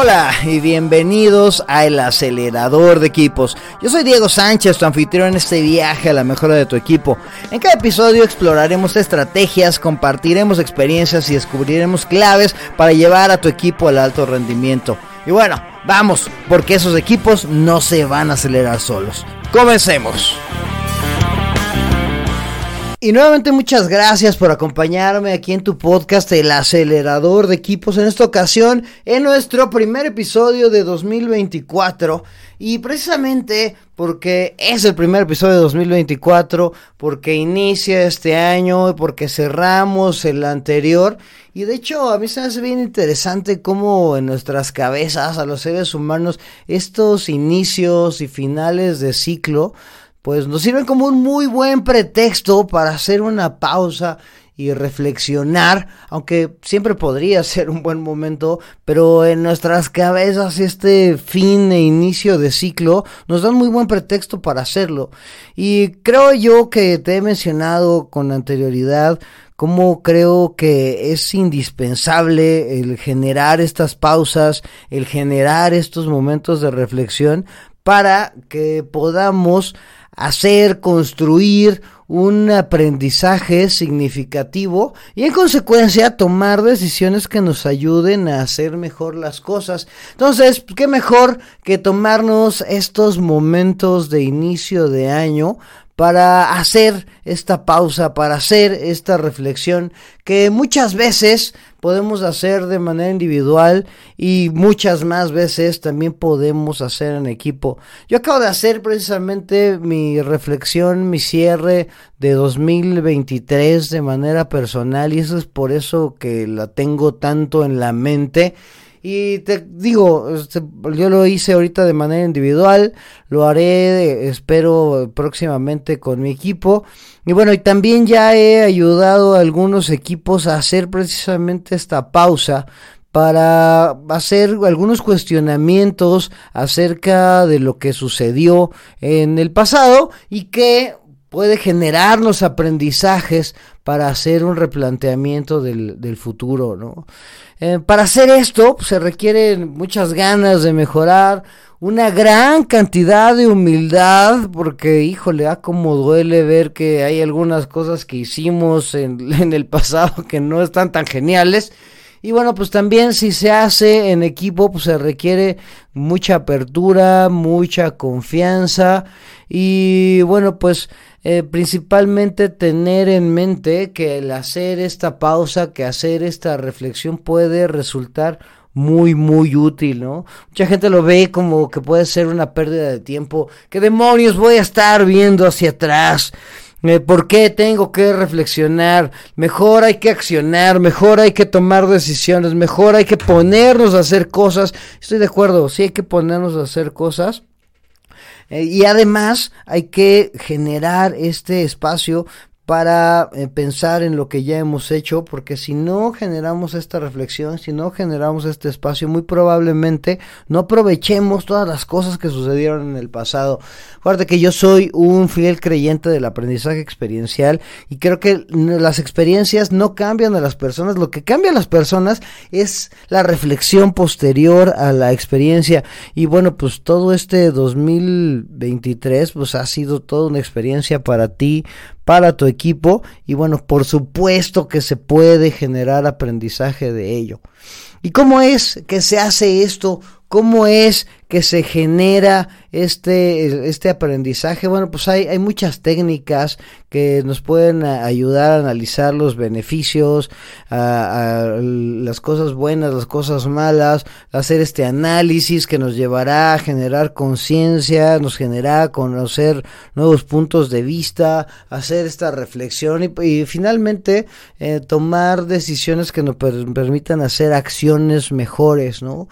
Hola y bienvenidos a El Acelerador de Equipos. Yo soy Diego Sánchez, tu anfitrión en este viaje a la mejora de tu equipo. En cada episodio exploraremos estrategias, compartiremos experiencias y descubriremos claves para llevar a tu equipo al alto rendimiento. Y bueno, vamos, porque esos equipos no se van a acelerar solos. Comencemos. Y nuevamente muchas gracias por acompañarme aquí en tu podcast El acelerador de equipos en esta ocasión en nuestro primer episodio de 2024 y precisamente porque es el primer episodio de 2024 porque inicia este año porque cerramos el anterior. Y de hecho a mí se me hace bien interesante cómo en nuestras cabezas a los seres humanos estos inicios y finales de ciclo pues nos sirven como un muy buen pretexto para hacer una pausa y reflexionar, aunque siempre podría ser un buen momento, pero en nuestras cabezas este fin e inicio de ciclo nos dan muy buen pretexto para hacerlo. Y creo yo que te he mencionado con anterioridad cómo creo que es indispensable el generar estas pausas, el generar estos momentos de reflexión para que podamos hacer, construir un aprendizaje significativo y en consecuencia tomar decisiones que nos ayuden a hacer mejor las cosas. Entonces, ¿qué mejor que tomarnos estos momentos de inicio de año para hacer esta pausa, para hacer esta reflexión que muchas veces podemos hacer de manera individual y muchas más veces también podemos hacer en equipo. Yo acabo de hacer precisamente mi reflexión, mi cierre de 2023 de manera personal y eso es por eso que la tengo tanto en la mente. Y te digo, este, yo lo hice ahorita de manera individual, lo haré, espero próximamente con mi equipo. Y bueno, y también ya he ayudado a algunos equipos a hacer precisamente esta pausa para hacer algunos cuestionamientos acerca de lo que sucedió en el pasado y que puede generarnos aprendizajes para hacer un replanteamiento del, del futuro, ¿no? Eh, para hacer esto pues, se requieren muchas ganas de mejorar, una gran cantidad de humildad, porque híjole, ah, como duele ver que hay algunas cosas que hicimos en, en el pasado que no están tan geniales. Y bueno, pues también si se hace en equipo, pues se requiere mucha apertura, mucha confianza y bueno, pues eh, principalmente tener en mente que el hacer esta pausa, que hacer esta reflexión puede resultar muy, muy útil, ¿no? Mucha gente lo ve como que puede ser una pérdida de tiempo. ¿Qué demonios voy a estar viendo hacia atrás? Eh, ¿Por qué tengo que reflexionar? Mejor hay que accionar, mejor hay que tomar decisiones, mejor hay que ponernos a hacer cosas. Estoy de acuerdo, sí hay que ponernos a hacer cosas, eh, y además hay que generar este espacio para eh, pensar en lo que ya hemos hecho, porque si no generamos esta reflexión, si no generamos este espacio, muy probablemente no aprovechemos todas las cosas que sucedieron en el pasado. Acuérdate que yo soy un fiel creyente del aprendizaje experiencial y creo que las experiencias no cambian a las personas, lo que cambia a las personas es la reflexión posterior a la experiencia. Y bueno, pues todo este 2023 pues ha sido toda una experiencia para ti, para tu equipo y bueno, por supuesto que se puede generar aprendizaje de ello. ¿Y cómo es que se hace esto? ¿Cómo es que se genera este, este aprendizaje? Bueno, pues hay, hay muchas técnicas que nos pueden ayudar a analizar los beneficios, a, las cosas buenas, las cosas malas, hacer este análisis que nos llevará a generar conciencia, nos generará a conocer nuevos puntos de vista, hacer esta reflexión y, finalmente eh, tomar decisiones que nos permitan hacer acciones mejores, ¿no?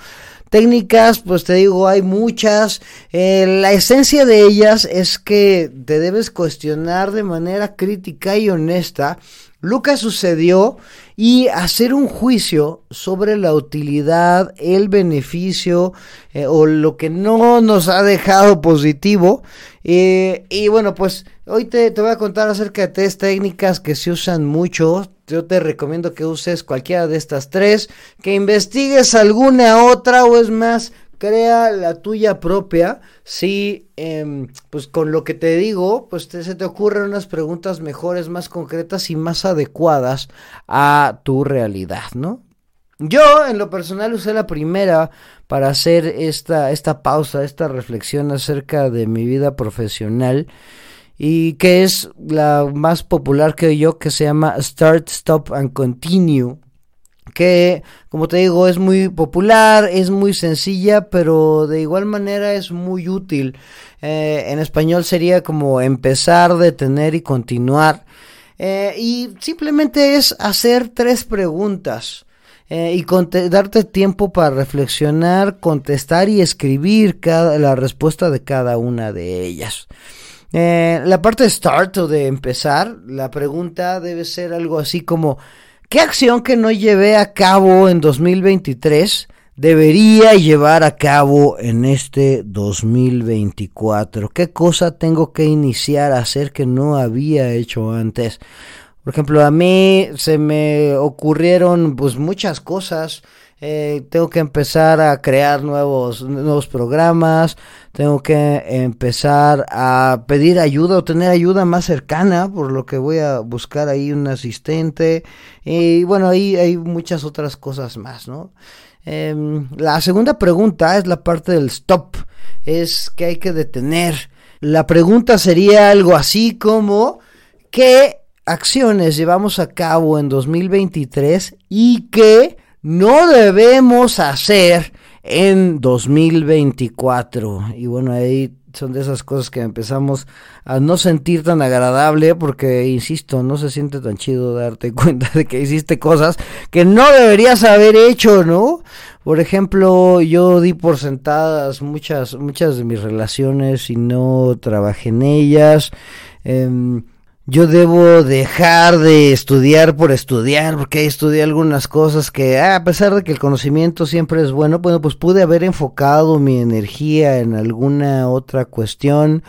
Técnicas, pues te digo, hay muchas. Eh, la esencia de ellas es que te debes cuestionar de manera crítica y honesta lo que sucedió y hacer un juicio sobre la utilidad, el beneficio eh, o lo que no nos ha dejado positivo. Eh, y bueno, pues hoy te, te voy a contar acerca de tres técnicas que se usan mucho. Yo te recomiendo que uses cualquiera de estas tres, que investigues alguna otra o es más, crea la tuya propia. Si, em, pues con lo que te digo, pues se te ocurren unas preguntas mejores, más concretas y más adecuadas a tu realidad, ¿no? Yo, en lo personal, usé la primera para hacer esta, esta pausa, esta reflexión acerca de mi vida profesional y que es la más popular que yo, que se llama Start, Stop and Continue que como te digo es muy popular, es muy sencilla, pero de igual manera es muy útil. Eh, en español sería como empezar, detener y continuar. Eh, y simplemente es hacer tres preguntas. Eh, y darte tiempo para reflexionar, contestar y escribir cada, la respuesta de cada una de ellas. la parte de start o de empezar, la pregunta debe ser algo así como ¿Qué acción que no llevé a cabo en 2023 debería llevar a cabo en este 2024? ¿Qué cosa tengo que iniciar a hacer que no había hecho antes? Por ejemplo, a mí se me ocurrieron pues muchas cosas. Eh, tengo que empezar a crear nuevos, nuevos programas, tengo que empezar a pedir ayuda o tener ayuda más cercana, por lo que voy a buscar ahí un asistente, y bueno, ahí hay muchas otras cosas más, ¿no? Em, la segunda pregunta es la parte del stop, es que hay que detener. La pregunta sería algo así como, ¿qué acciones llevamos a cabo en 2023 y qué no debemos hacer en 2024. Y bueno, ahí son de esas cosas que empezamos a no sentir tan agradable porque, insisto, no se siente tan chido darte cuenta de que hiciste cosas que no deberías haber hecho, ¿no? Por ejemplo, yo di por sentadas muchas, muchas de mis relaciones y no trabajé en ellas. Eh, yo debo dejar de estudiar por estudiar, porque estudié algunas cosas que, ah, a pesar de que el conocimiento siempre es bueno, bueno, pues pude haber enfocado mi energía en alguna otra cuestión.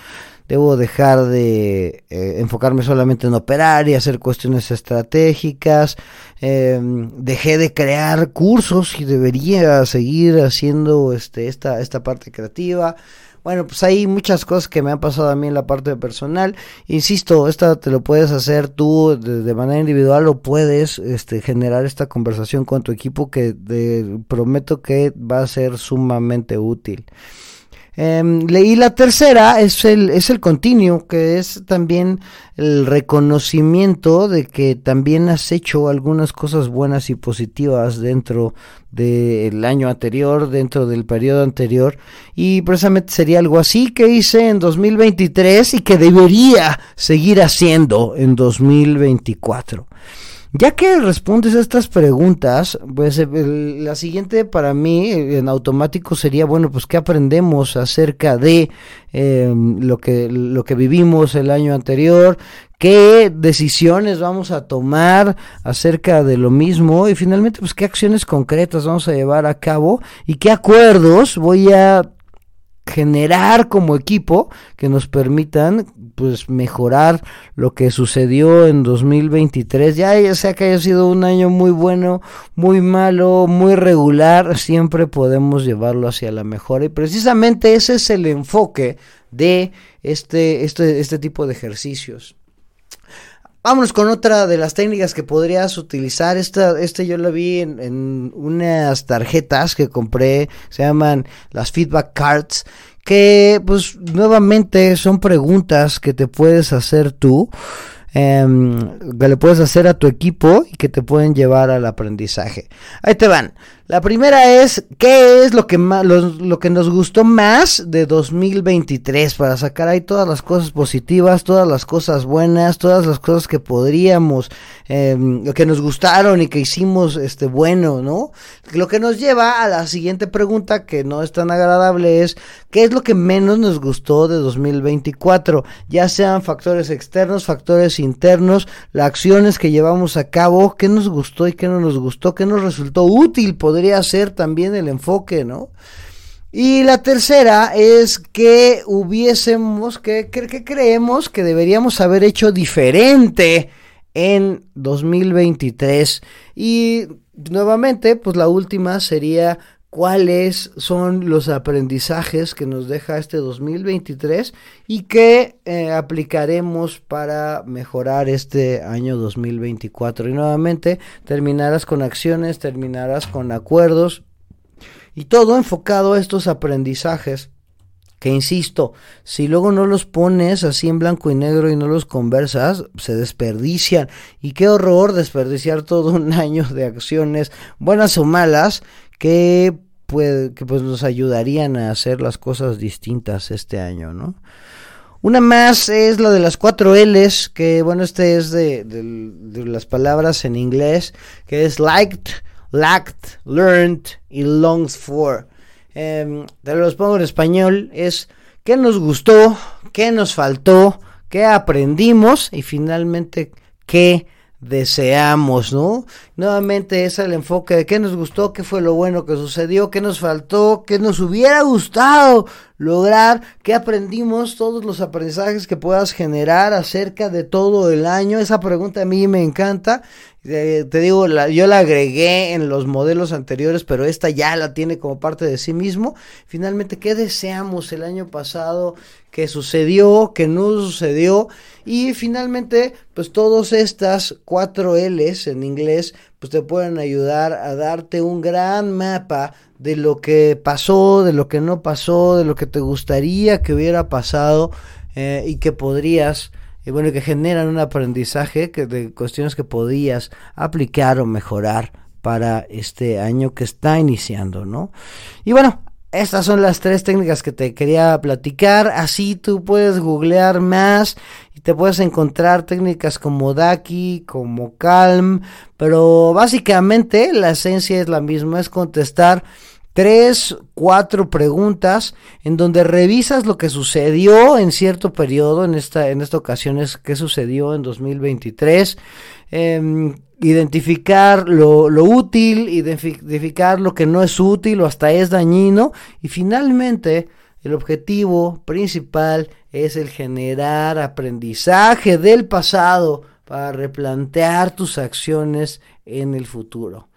Debo dejar de eh, enfocarme solamente en operar y hacer cuestiones estratégicas. Em, dejé de crear cursos y debería seguir haciendo este, esta, esta parte creativa. Bueno, pues hay muchas cosas que me han pasado a mí en la parte personal. Insisto, esta te lo puedes hacer tú de, manera individual o puedes este, generar esta conversación con tu equipo que te prometo que va a ser sumamente útil. Eh, leí la tercera, es el, es el continuo, que es también el reconocimiento de que también has hecho algunas cosas buenas y positivas dentro del año anterior, dentro del periodo anterior, y precisamente sería algo así que hice en 2023 y que debería seguir haciendo en 2024. Ya que respondes a estas preguntas, pues la siguiente para mí en automático sería, bueno, pues qué aprendemos acerca de em, lo, que, lo que vivimos el año anterior, qué decisiones vamos a tomar acerca de lo mismo y finalmente, pues qué acciones concretas vamos a llevar a cabo y qué acuerdos voy a generar como equipo que nos permitan pues mejorar lo que sucedió en 2023 ya, ya sea que haya sido un año muy bueno muy malo muy regular siempre podemos llevarlo hacia la mejora. Y precisamente ese es el enfoque de este este este tipo de ejercicios Vámonos con otra de las técnicas que podrías utilizar. Esta, este yo la vi en, en, unas tarjetas que compré, se llaman las feedback cards, que pues nuevamente son preguntas que te puedes hacer tú Em, que le puedes hacer a tu equipo y que te pueden llevar al aprendizaje. Ahí te van. La primera es, ¿qué es lo que, más, lo, que nos gustó más de 2023? Para sacar ahí todas las cosas positivas, todas las cosas buenas, todas las cosas que podríamos em, que nos gustaron y que hicimos este bueno, ¿no? Lo que nos lleva a la siguiente pregunta que no es tan agradable es ¿qué es lo que menos nos gustó de 2024? Ya sean factores externos, factores internos, las acciones que llevamos a cabo, qué nos gustó y qué no nos gustó, qué nos resultó útil, podría ser también el enfoque, ¿no? Y la tercera es que hubiésemos, que, que, creemos que deberíamos haber hecho diferente en 2023. Y nuevamente, pues la última sería cuáles son los aprendizajes que nos deja este 2023 y que eh, aplicaremos para mejorar este año 2024. Y nuevamente terminarás con acciones, terminarás con acuerdos y todo enfocado a estos aprendizajes que insisto, si luego no los pones así en blanco y negro y no los conversas, se desperdician. Y qué horror desperdiciar todo un año de acciones, buenas o malas, que, puede, que pues nos ayudarían a hacer las cosas distintas este año, ¿no? Una más es la de las cuatro L's, que bueno, este es de, de las palabras en inglés, que es liked, lacked, learned y longs for. Eh, te los pongo en español, es qué nos gustó, qué nos faltó, qué aprendimos y finalmente qué deseamos, ¿no? Nuevamente es el enfoque de qué nos gustó, qué fue lo bueno que sucedió, qué nos faltó, qué nos hubiera gustado lograr, qué aprendimos, todos los aprendizajes que puedas generar acerca de todo el año. Esa pregunta a mí me encanta te digo, yo la agregué en los modelos anteriores, pero esta ya la tiene como parte de sí mismo. Finalmente, ¿qué deseamos el año pasado? ¿Qué sucedió? ¿Qué no sucedió? Y finalmente, pues todas estas cuatro L's en inglés, pues te pueden ayudar a darte un gran mapa de lo que pasó, de lo que no pasó, de lo que te gustaría que hubiera pasado eh, y que podrías y bueno, que generan un aprendizaje que de cuestiones que podías aplicar o mejorar para este año que está iniciando, ¿no? Y bueno, estas son las tres técnicas que te quería platicar. Así tú puedes googlear más y te puedes encontrar técnicas como Daki, como Calm, pero básicamente la esencia es la misma, es contestar tres, cuatro preguntas en donde revisas lo que sucedió en cierto periodo, en esta, en esta ocasión es qué sucedió en 2023, em, identificar lo, lo útil, identificar lo que no es útil o hasta es dañino y finalmente el objetivo principal es el generar aprendizaje del pasado para replantear tus acciones en el futuro.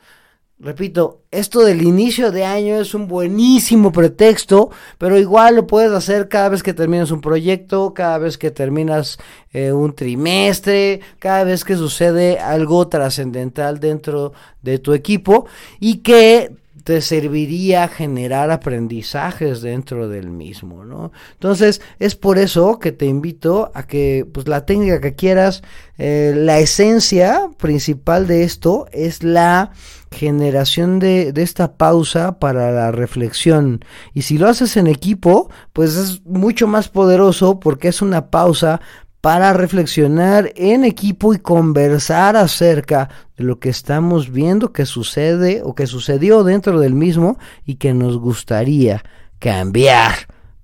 Repito, esto del inicio de año es un buenísimo pretexto, pero igual lo puedes hacer cada vez que terminas un proyecto, cada vez que terminas eh, un trimestre, cada vez que sucede algo trascendental dentro de tu equipo y que te serviría generar aprendizajes dentro del mismo, ¿no? Entonces, es por eso que te invito a que, pues, la técnica que quieras, eh, la esencia principal de esto es la generación de, de, esta pausa para la reflexión. Y si lo haces en equipo, pues es mucho más poderoso porque es una pausa para reflexionar en equipo y conversar acerca de lo que estamos viendo que sucede o que sucedió dentro del mismo y que nos gustaría cambiar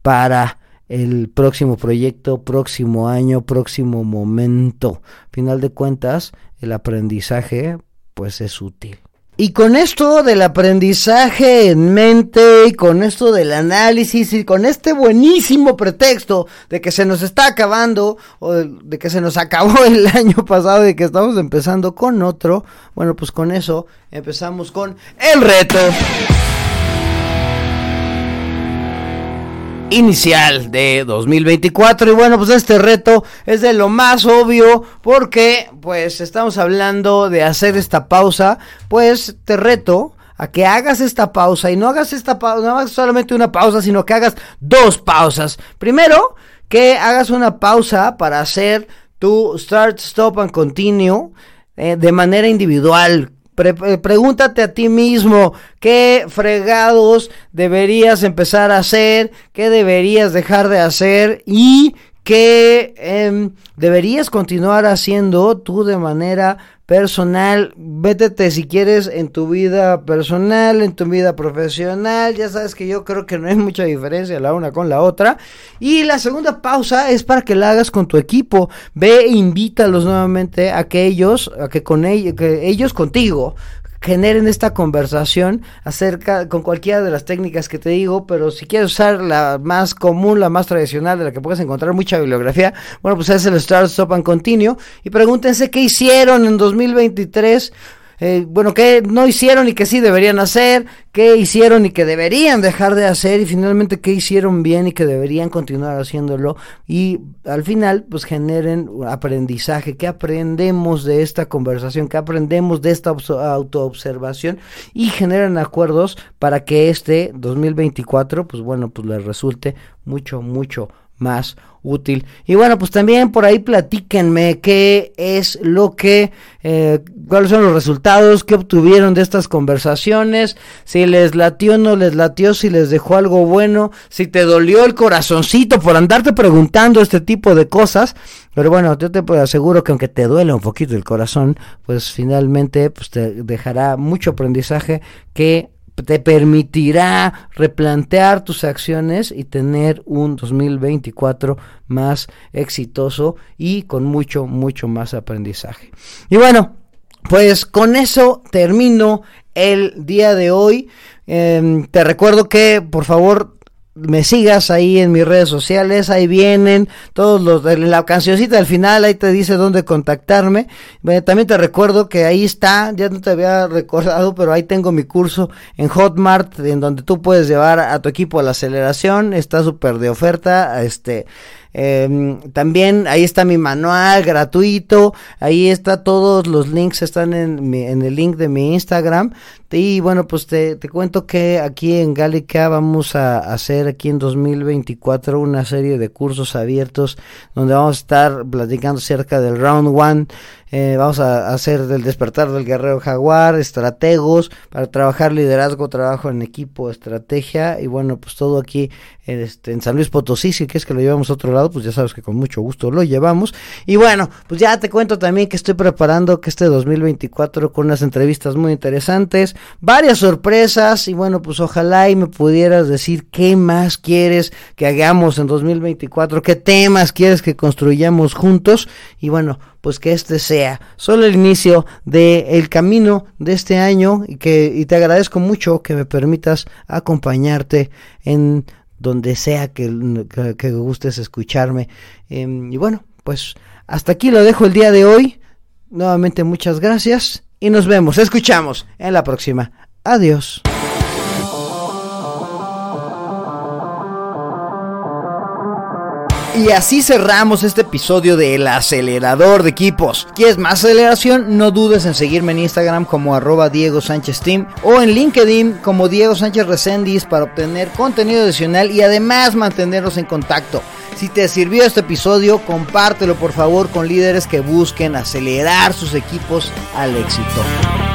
para el próximo proyecto, próximo año, próximo momento. Final de cuentas, el aprendizaje pues es útil. Y con esto del aprendizaje en mente, y con esto del análisis, y con este buenísimo pretexto de que se nos está acabando, o de que se nos acabó el año pasado y que estamos empezando con otro, bueno, pues con eso empezamos con el reto. Inicial de 2024 y bueno pues este reto es de lo más obvio porque pues estamos hablando de hacer esta pausa. Pues te reto a que hagas esta pausa y no hagas esta pausa no hagas solamente una pausa sino que hagas dos pausas. Primero que hagas una pausa para hacer tu start stop and continue eh, de manera individual eh, pregúntate a ti mismo qué fregados deberías empezar a hacer, qué deberías dejar de hacer y que em, deberías continuar haciendo tú de manera personal, vétete si quieres en tu vida personal, en tu vida profesional, ya sabes que yo creo que no hay mucha diferencia la una con la otra. Y la segunda pausa es para que la hagas con tu equipo, ve e invítalos nuevamente a que ellos, a que con ellos, que ellos contigo generen esta conversación acerca con cualquiera de las técnicas que te digo, pero si quieres usar la más común, la más tradicional, de la que puedes encontrar mucha bibliografía, bueno, pues es el Start, Stop and Continue. Y pregúntense qué hicieron en 2023 eh, bueno, qué no hicieron y que sí deberían hacer, qué hicieron y que deberían dejar de hacer y finalmente qué hicieron bien y que deberían continuar haciéndolo y al final pues generen aprendizaje, qué aprendemos de esta conversación, qué aprendemos de esta autoobservación y generan acuerdos para que este 2024 pues bueno pues les resulte mucho, mucho más útil. Y bueno, pues también por ahí platíquenme qué es lo que, eh, cuáles son los resultados que obtuvieron de estas conversaciones, si les latió o no les latió, si les dejó algo bueno, si te dolió el corazoncito por andarte preguntando este tipo de cosas. Pero bueno, yo te aseguro que aunque te duele un poquito el corazón, pues finalmente pues te dejará mucho aprendizaje que te permitirá replantear tus acciones y tener un 2024 más exitoso y con mucho, mucho más aprendizaje. Y bueno, pues con eso termino el día de hoy. Em, te recuerdo que por favor me sigas ahí en mis redes sociales, ahí vienen todos los la cancioncita al final, ahí te dice dónde contactarme. También te recuerdo que ahí está, ya no te había recordado, pero ahí tengo mi curso en Hotmart, en donde tú puedes llevar a tu equipo a la aceleración, está súper de oferta, este, Em, también ahí está mi manual gratuito, ahí está todos los links están en, en el link de mi Instagram. Y bueno, pues te, cuento que aquí en Galica vamos a hacer aquí en 2024 una serie de cursos abiertos donde vamos a estar platicando acerca del round one. Eh, vamos a hacer del despertar del guerrero jaguar, estrategos, para trabajar liderazgo, trabajo en equipo, estrategia y bueno, pues todo aquí este, en San Luis Potosí, si es que lo llevamos a otro lado, pues ya sabes que con mucho gusto lo llevamos. Y bueno, pues ya te cuento también que estoy preparando que este 2024 con unas entrevistas muy interesantes, varias sorpresas y bueno, pues ojalá y me pudieras decir qué más quieres que hagamos en 2024, qué temas quieres que construyamos juntos y bueno, pues que este sea solo el inicio del el camino de este año y que y te agradezco mucho que me permitas acompañarte en donde sea que, que, gustes escucharme. Em, y bueno, pues hasta aquí lo dejo el día de hoy. Nuevamente muchas gracias y nos vemos, escuchamos en la próxima. Adiós. Y así cerramos este episodio del acelerador de equipos. ¿Quieres más aceleración? No dudes en seguirme en Instagram como arroba Diego Sánchez Team o en LinkedIn como Diego Sánchez Resendiz para obtener contenido adicional y además mantenernos en contacto. Si te sirvió este episodio, compártelo por favor con líderes que busquen acelerar sus equipos al éxito.